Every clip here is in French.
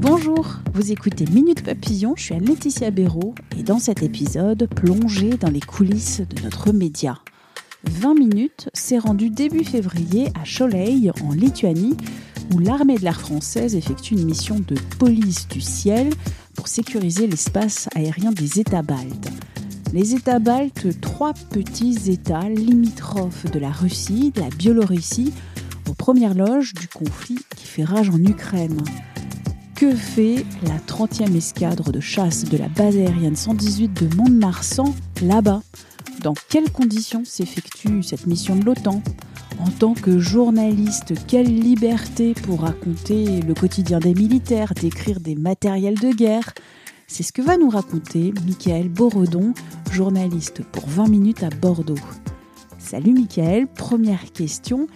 Bonjour, vous écoutez Minute Papillon, je suis Laetitia Béraud et dans cet épisode, plongée dans les coulisses de notre média. 20 minutes s'est rendu début février à Choleil, en Lituanie, où l'armée de l'air française effectue une mission de police du ciel pour sécuriser l'espace aérien des États baltes. Les États baltes, trois petits États limitrophes de la Russie, de la Biélorussie, aux premières loges du conflit qui fait rage en Ukraine. Que fait la 30e escadre de chasse de la base aérienne 118 de Mont-de-Marsan là-bas? Dans quelles conditions s'effectue cette mission de l'OTAN? En tant que journaliste, quelle liberté pour raconter le quotidien des militaires, décrire des matériels de guerre? C'est ce que va nous raconter Michael Boredon, journaliste pour 20 minutes à Bordeaux. Salut Michael, première question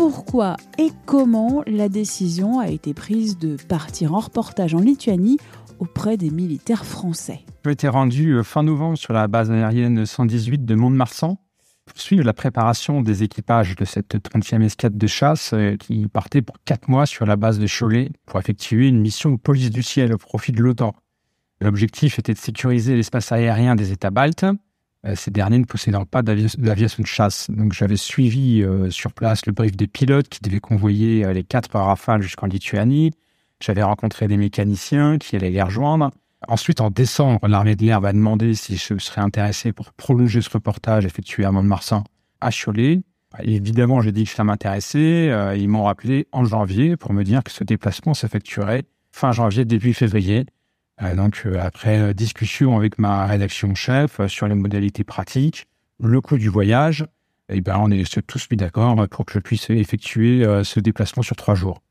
pourquoi et comment la décision a été prise de partir en reportage en Lituanie auprès des militaires français? J'ai été rendu euh, fin novembre sur la base aérienne 118 de Mont-de-Marsan pour suivre la préparation des équipages de cette 30e escadre de chasse euh, qui partait pour quatre mois sur la base de Cholet pour effectuer une mission police du ciel au profit de l'OTAN. L'objectif était de sécuriser l'espace aérien des États baltes, ces derniers ne possédant pas d'aviation de chasse. Donc j'avais suivi euh, sur place le brief des pilotes qui devaient convoyer euh, les quatre Rafale jusqu'en Lituanie. J'avais rencontré des mécaniciens qui allaient les rejoindre. Ensuite, en décembre, l'armée de l'air m'a demandé si je serais intéressé pour prolonger ce reportage effectué à Mont-de-Marsan à Cholet. évidemment, j'ai dit que ça m'intéressait. ils m'ont rappelé en janvier pour me dire que ce déplacement s'effectuerait fin janvier, début février. Euh, donc, euh, après euh, discussion avec ma rédaction chef sur les modalités pratiques, le coût du voyage, eh ben, on est tous mis d'accord pour que je puisse effectuer ce déplacement sur trois jours.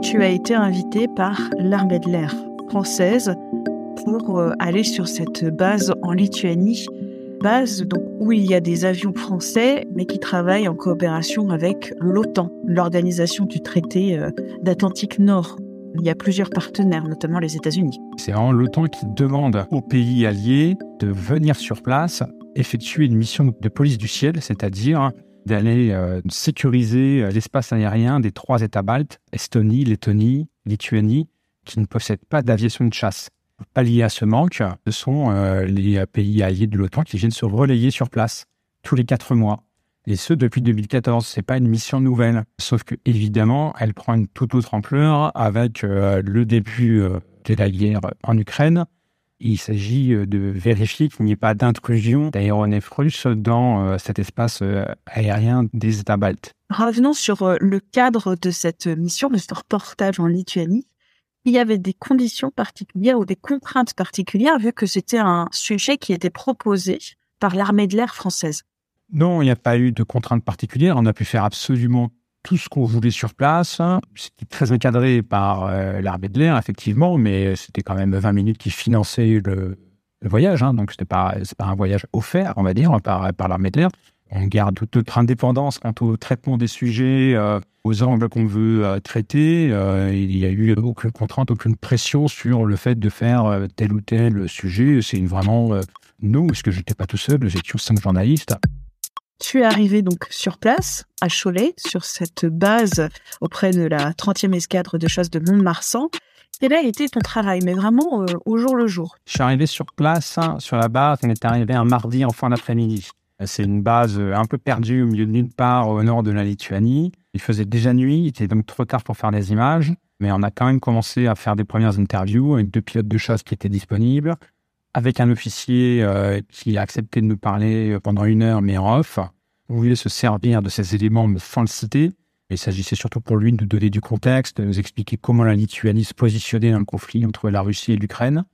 Tu as été invité par l'armée de l'air française pour aller sur cette base en Lituanie base donc, où il y a des avions français, mais qui travaillent en coopération avec l'OTAN, l'organisation du traité euh, d'Atlantique Nord. Il y a plusieurs partenaires, notamment les États-Unis. C'est vraiment l'OTAN qui demande aux pays alliés de venir sur place effectuer une mission de police du ciel, c'est-à-dire d'aller euh, sécuriser l'espace aérien des trois États baltes, Estonie, Lettonie, Lituanie, qui ne possèdent pas d'aviation de chasse pallier à ce manque, ce sont euh, les pays alliés de l'OTAN qui viennent se relayer sur place tous les quatre mois. Et ce, depuis 2014. C'est pas une mission nouvelle. Sauf que, évidemment, elle prend une toute autre ampleur avec euh, le début euh, de la guerre en Ukraine. Il s'agit de vérifier qu'il n'y ait pas d'intrusion d'aéronefs russes dans cet espace aérien des États baltes. Revenons sur le cadre de cette mission, de ce reportage en Lituanie il y avait des conditions particulières ou des contraintes particulières vu que c'était un sujet qui était proposé par l'armée de l'air française Non, il n'y a pas eu de contraintes particulières. On a pu faire absolument tout ce qu'on voulait sur place. C'était très encadré par euh, l'armée de l'air, effectivement, mais c'était quand même 20 minutes qui finançaient le, voyage. Hein. donc, ce n'est pas, pas un voyage offert, on va dire, par, par l'armée de l'air. On garde toute notre indépendance quant au traitement des sujets, euh, aux angles qu'on veut euh, traiter. Euh, il n'y a eu aucune contrainte, aucune pression sur le fait de faire tel ou tel sujet. C'est vraiment nous, parce que je n'étais pas tout seul, nous étions cinq journalistes. Tu es arrivé donc sur place, à Cholet, sur cette base auprès de la 30e escadre de chasse de Mont-de-Marsan. Quel a été ton travail, mais vraiment au jour le jour? Je suis arrivé sur place, hein, sur la base. On est arrivé un mardi en fin d'après-midi. C'est une base euh, un peu perdue au milieu de nulle part au nord de la Lituanie. Il faisait déjà nuit, il était donc trop tard pour faire des images, mais on a quand même commencé à faire des premières interviews avec deux pilotes de chasse qui étaient disponibles, avec un officier euh, qui a accepté de nous parler euh, pendant une heure, mais en off. On voulait se servir de ces éléments sans le citer. Il s'agissait surtout pour lui de nous donner du contexte, de nous expliquer comment la Lituanie se positionnait dans le conflit entre la Russie et l'Ukraine.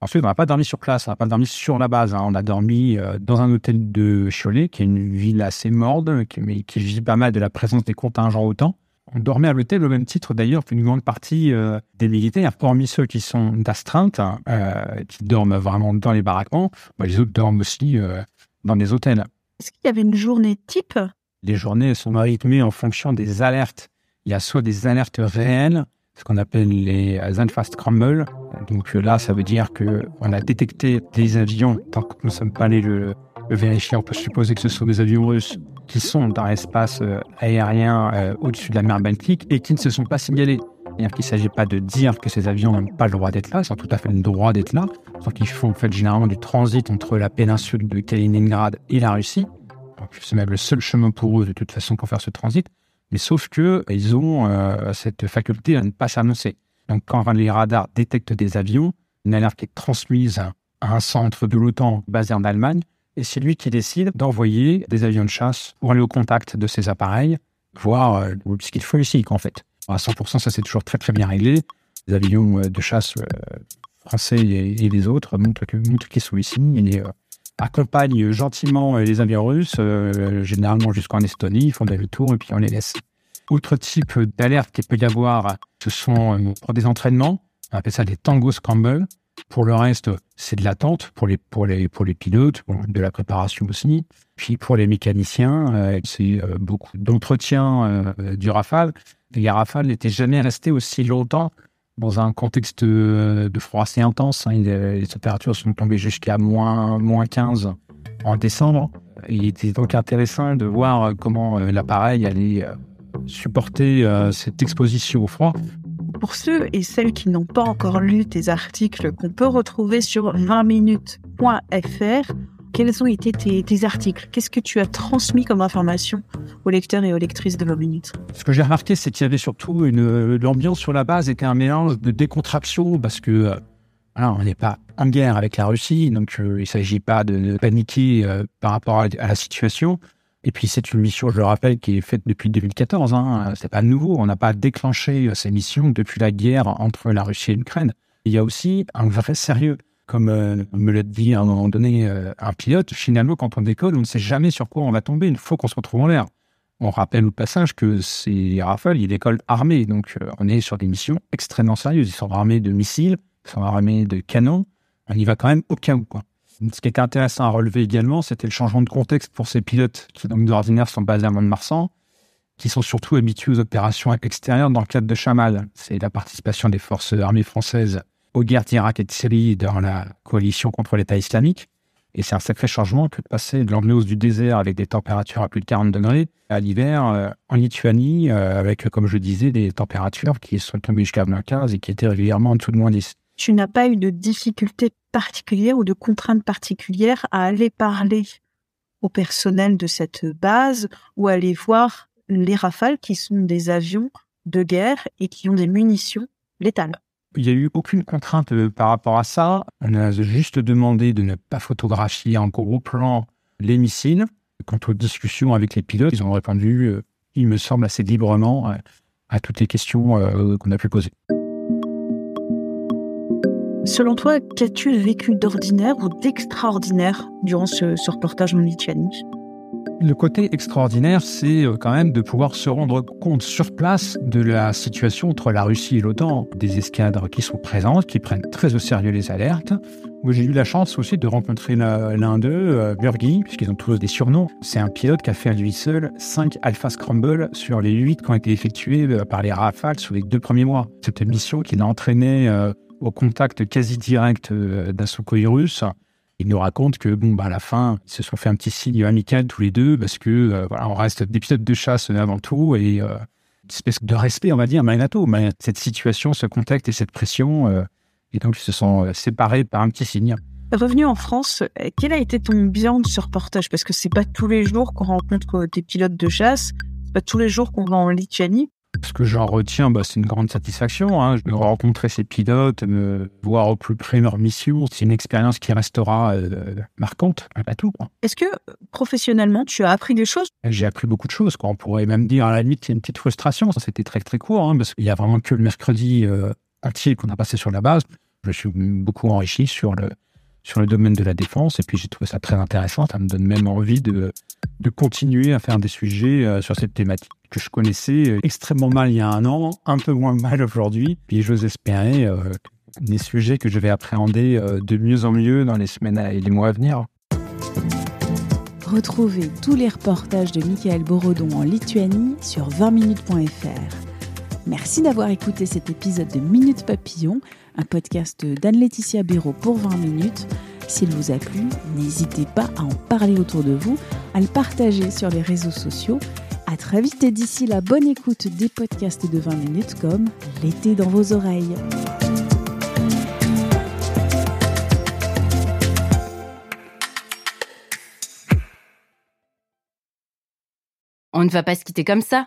Ensuite, on n'a pas dormi sur place, on n'a pas dormi sur la base. Hein. On a dormi euh, dans un hôtel de Cholet, qui est une ville assez morne, qui, mais qui vit pas mal de la présence des contingents OTAN. On dormait à l'hôtel au même titre d'ailleurs qu'une grande partie euh, des militaires, hormis ceux qui sont d'astreinte, hein, euh, qui dorment vraiment dans les baraquements. Bah, les autres dorment aussi dans des hôtels. Est-ce qu'il y avait une journée type? Les journées sont rythmées en fonction des alertes. Il y a soit des alertes réelles, ce qu'on appelle les Zenfast Scramble. Donc là, ça veut dire que on a détecté des avions, tant que nous ne sommes pas allés le, vérifier, on peut supposer que ce sont des avions russes qui sont dans l'espace euh, aérien euh, au-dessus de la mer Baltique et qui ne se sont pas signalés. C'est-à-dire qu'il ne s'agit pas de dire que ces avions n'ont pas le droit d'être là, ils ont tout à fait le droit d'être là, sauf qu'ils font en fait généralement du transit entre la péninsule de Kaliningrad et la Russie. C'est même le seul chemin pour eux de toute façon pour faire ce transit. Mais sauf que ils ont euh, cette faculté à ne pas s'annoncer. Donc quand les radars détectent des avions, une alerte est transmise à un centre de l'OTAN basé en Allemagne, et c'est lui qui décide d'envoyer des avions de chasse pour aller au contact de ces appareils, voir euh, ce qu'il faut ici, en fait. À 100%, ça c'est toujours très très bien réglé. Les avions euh, de chasse français et, les autres montrent qu'ils sont ici et accompagnent gentiment les avions russes, généralement jusqu'en Estonie, ils font des tours et puis on les laisse. Autre type d'alerte qu'il peut y avoir, ce sont pour des entraînements, on appelle ça des tango scramble. Pour le reste, c'est de l'attente pour les, pour, les, pour les pilotes, de la préparation aussi. Puis pour les mécaniciens, c'est beaucoup d'entretien du Rafale les Rafales n'étaient jamais restés aussi longtemps dans un contexte euh, de froid assez intense. Hein. Les températures sont tombées jusqu'à moins, moins 15 en décembre. Il était donc intéressant de voir euh, comment euh, l'appareil allait supporter cette exposition au froid. Pour ceux et celles qui n'ont pas encore lu tes articles qu'on peut retrouver sur 20minutes.fr, quels ont été tes, articles? Qu'est-ce que tu as transmis comme information aux lecteurs et aux lectrices de 20 minutes? Ce que j'ai remarqué, c'est qu'il y avait surtout une l'ambiance sur la base était un mélange de décontraction parce que euh, on n'est pas en guerre avec la Russie, donc euh, il ne s'agit pas de paniquer euh, par rapport à, la situation. Et puis c'est une mission, je le rappelle, qui est faite depuis 2014. Hein, c'est pas nouveau. On n'a pas déclenché ces missions depuis la guerre entre la Russie et l'Ukraine. Il y a aussi un vrai sérieux comme euh, me l'a dit à un moment donné euh, un pilote, finalement, quand on décolle, on ne sait jamais sur quoi on va tomber une fois qu'on se retrouve en l'air. On rappelle au passage que ces Rafales, ils décollent armés, donc euh, on est sur des missions extrêmement sérieuses. Ils sont armés de missiles, ils sont armés de canons. On y va quand même au cas où. Quoi. Ce qui était intéressant à relever également, c'était le changement de contexte pour ces pilotes qui, donc, d'ordinaire, sont basés à Mont-de-Marsan, qui sont surtout habitués aux opérations extérieures dans le cadre de Chamal. C'est la participation des forces armées françaises aux guerres d'Irak et de Syrie dans la coalition contre l'État islamique. Et c'est un sacré changement que de passer de l'ambiance du désert avec des températures à plus de 40 degrés à l'hiver euh, en Lituanie euh, avec, comme je disais, des températures qui sont tombées jusqu'à moins 15 et qui étaient régulièrement en dessous de moins 10. Tu n'as pas eu de difficultés particulières ou de contraintes particulières à aller parler au personnel de cette base ou aller voir les rafales qui sont des avions de guerre et qui ont des munitions létales? Il n'y a eu aucune contrainte euh, par rapport à ça. On a juste demandé de ne pas photographier en gros plan les missiles. Quant aux discussions avec les pilotes, ils ont répondu, euh, il me semble, assez librement euh, à toutes les questions qu'on a pu poser. Selon toi, qu'as-tu vécu d'ordinaire ou d'extraordinaire durant ce, ce reportage en Lituanie? Le côté extraordinaire, c'est euh, quand même de pouvoir se rendre compte sur place de la situation entre la Russie et l'OTAN, des escadres qui sont présentes, qui prennent très au sérieux les alertes. J'ai eu la chance aussi de rencontrer l'un d'eux, euh, Burgi, puisqu'ils ont tous des surnoms. C'est un pilote qui a fait à lui seul 5 Alpha Scramble sur les 8 qui ont été effectués euh, par les Rafales sur les deux premiers mois. Cette mission qui l'a entraîné au contact quasi direct d'un Sukhoi russe il nous raconte que, bon, bah, à la fin, ils se sont fait un petit signe amical tous les deux parce que, euh, voilà, on reste des pilotes de chasse avant tout et euh, une espèce de respect, on va dire, tout. Mais cette situation, ce contexte et cette pression, euh, et donc ils se sont séparés par un petit signe. Revenu en France, quel a été ton bilan de ce reportage? Parce que c'est pas tous les jours qu'on rencontre des pilotes de chasse, c'est pas tous les jours qu'on va en Lituanie. Ce que j'en retiens, bah, c'est une grande satisfaction. Hein. De rencontrer ces pilotes, me voir au plus près leur mission, c'est une expérience qui restera euh, marquante, pas tout. Est-ce que professionnellement, tu as appris des choses? J'ai appris beaucoup de choses. Quoi. On pourrait même dire à la limite, il y a une petite frustration. C'était très très court, hein, parce qu'il y a vraiment que le mercredi euh, entier qu'on a passé sur la base. Je suis beaucoup enrichi sur le, sur le domaine de la défense. Et puis j'ai trouvé ça très intéressant. Ça me donne même envie de, de continuer à faire des sujets euh, sur cette thématique que je connaissais euh, extrêmement mal il y a un an, un peu moins mal aujourd'hui. Puis j'ose espérer euh, des sujets que je vais appréhender de mieux en mieux dans les semaines et les mois à venir. Retrouvez tous les reportages de Michael Borodon en Lituanie sur 20minutes.fr. Merci d'avoir écouté cet épisode de Minute Papillon un podcast d'Anne-Laetitia Béraud pour 20 minutes. S'il vous a plu, n'hésitez pas à en parler autour de vous, à le partager sur les réseaux sociaux. À très vite et d'ici la bonne écoute des podcasts de 20 minutes comme L'été dans vos oreilles. On ne va pas se quitter comme ça.